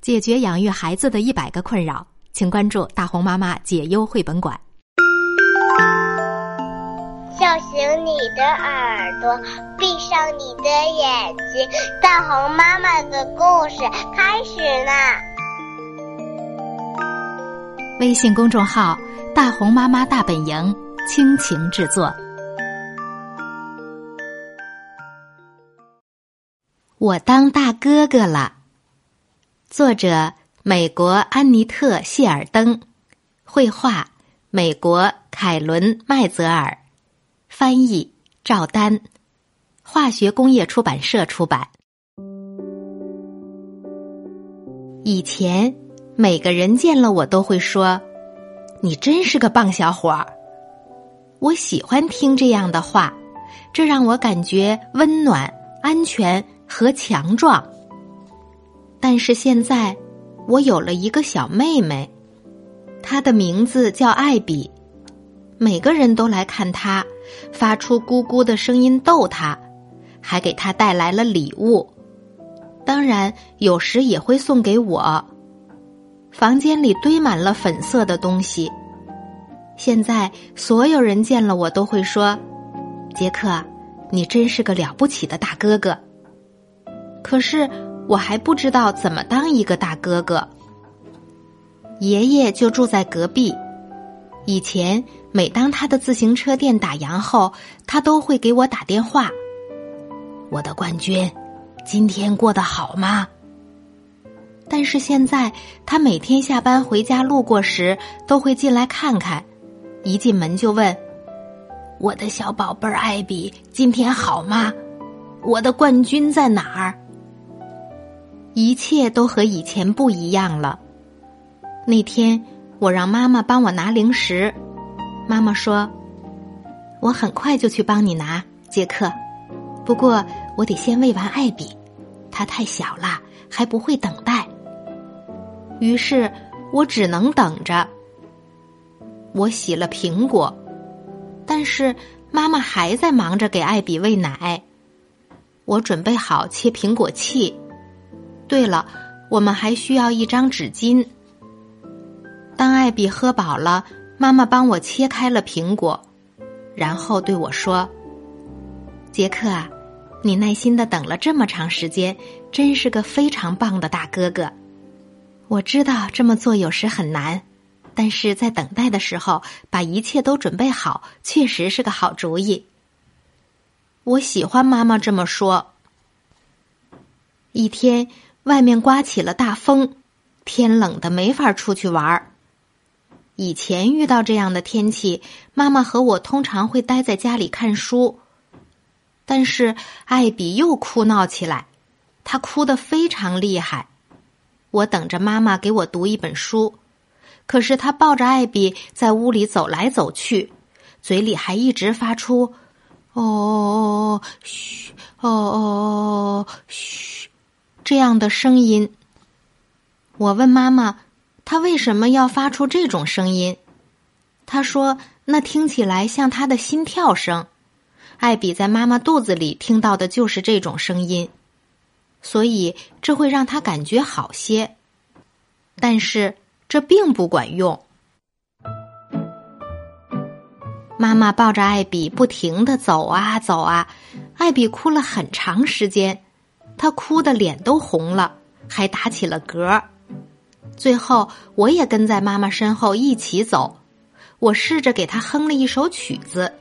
解决养育孩子的一百个困扰，请关注大红妈妈解忧绘本馆。叫醒你的耳朵，闭上你的眼睛，大红妈妈的故事开始啦！微信公众号“大红妈妈大本营”倾情制作。我当大哥哥了。作者：美国安妮特·谢尔登，绘画：美国凯伦·麦泽尔，翻译：赵丹，化学工业出版社出版。以前，每个人见了我都会说：“你真是个棒小伙儿。”我喜欢听这样的话，这让我感觉温暖、安全和强壮。但是现在，我有了一个小妹妹，她的名字叫艾比。每个人都来看她，发出咕咕的声音逗她，还给她带来了礼物。当然，有时也会送给我。房间里堆满了粉色的东西。现在，所有人见了我都会说：“杰克，你真是个了不起的大哥哥。”可是。我还不知道怎么当一个大哥哥。爷爷就住在隔壁。以前每当他的自行车店打烊后，他都会给我打电话。我的冠军，今天过得好吗？但是现在他每天下班回家路过时，都会进来看看。一进门就问：“我的小宝贝儿艾比，今天好吗？我的冠军在哪儿？”一切都和以前不一样了。那天，我让妈妈帮我拿零食，妈妈说：“我很快就去帮你拿，杰克。不过，我得先喂完艾比，他太小了，还不会等待。”于是我只能等着。我洗了苹果，但是妈妈还在忙着给艾比喂奶。我准备好切苹果器。对了，我们还需要一张纸巾。当艾比喝饱了，妈妈帮我切开了苹果，然后对我说：“杰克啊，你耐心的等了这么长时间，真是个非常棒的大哥哥。我知道这么做有时很难，但是在等待的时候把一切都准备好，确实是个好主意。我喜欢妈妈这么说。一天。”外面刮起了大风，天冷的没法出去玩儿。以前遇到这样的天气，妈妈和我通常会待在家里看书。但是艾比又哭闹起来，他哭得非常厉害。我等着妈妈给我读一本书，可是他抱着艾比在屋里走来走去，嘴里还一直发出“哦嘘哦哦嘘”。这样的声音，我问妈妈：“他为什么要发出这种声音？”她说：“那听起来像他的心跳声。”艾比在妈妈肚子里听到的就是这种声音，所以这会让他感觉好些。但是这并不管用。妈妈抱着艾比不停的走啊走啊，艾比哭了很长时间。他哭的脸都红了，还打起了嗝。最后，我也跟在妈妈身后一起走。我试着给他哼了一首曲子，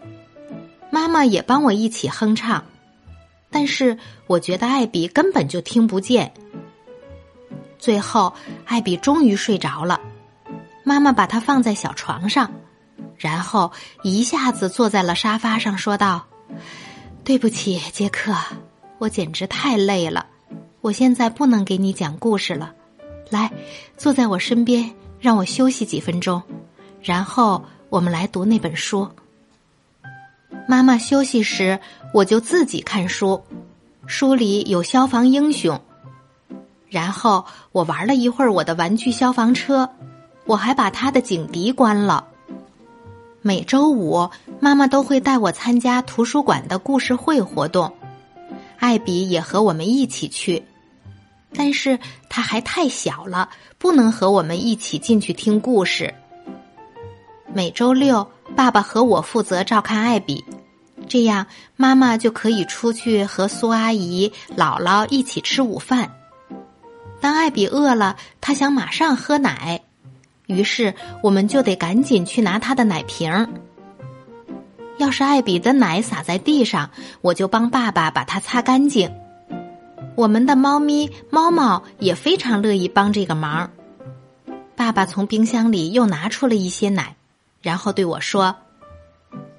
妈妈也帮我一起哼唱。但是，我觉得艾比根本就听不见。最后，艾比终于睡着了。妈妈把他放在小床上，然后一下子坐在了沙发上，说道：“对不起，杰克。”我简直太累了，我现在不能给你讲故事了。来，坐在我身边，让我休息几分钟，然后我们来读那本书。妈妈休息时，我就自己看书，书里有消防英雄。然后我玩了一会儿我的玩具消防车，我还把它的警笛关了。每周五，妈妈都会带我参加图书馆的故事会活动。艾比也和我们一起去。但是他还太小了，不能和我们一起进去听故事。每周六，爸爸和我负责照看艾比，这样妈妈就可以出去和苏阿姨、姥姥一起吃午饭。当艾比饿了，他想马上喝奶，于是我们就得赶紧去拿他的奶瓶。要是艾比的奶洒在地上，我就帮爸爸把它擦干净。我们的猫咪猫猫也非常乐意帮这个忙。爸爸从冰箱里又拿出了一些奶。然后对我说：“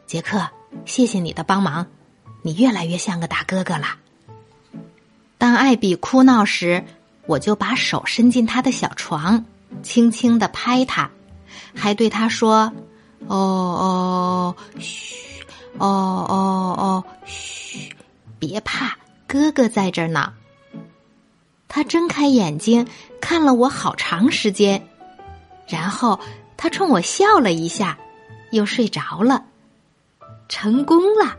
杰克，谢谢你的帮忙，你越来越像个大哥哥了。”当艾比哭闹时，我就把手伸进他的小床，轻轻的拍他，还对他说：“哦哦，嘘，哦哦哦，嘘，别怕，哥哥在这儿呢。”他睁开眼睛看了我好长时间，然后。他冲我笑了一下，又睡着了。成功了！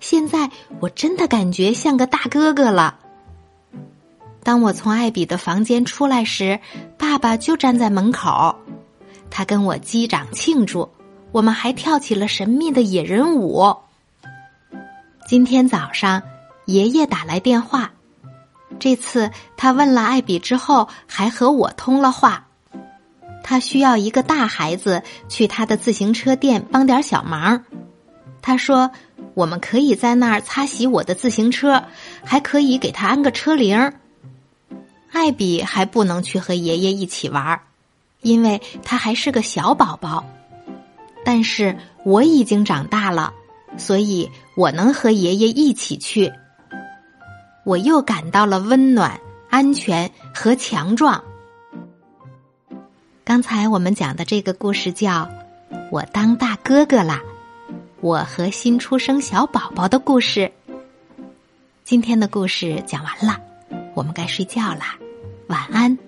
现在我真的感觉像个大哥哥了。当我从艾比的房间出来时，爸爸就站在门口，他跟我击掌庆祝，我们还跳起了神秘的野人舞。今天早上，爷爷打来电话，这次他问了艾比之后，还和我通了话。他需要一个大孩子去他的自行车店帮点小忙。他说：“我们可以在那儿擦洗我的自行车，还可以给他安个车铃。”艾比还不能去和爷爷一起玩，因为他还是个小宝宝。但是我已经长大了，所以我能和爷爷一起去。我又感到了温暖、安全和强壮。刚才我们讲的这个故事叫《我当大哥哥啦》，我和新出生小宝宝的故事。今天的故事讲完了，我们该睡觉啦，晚安。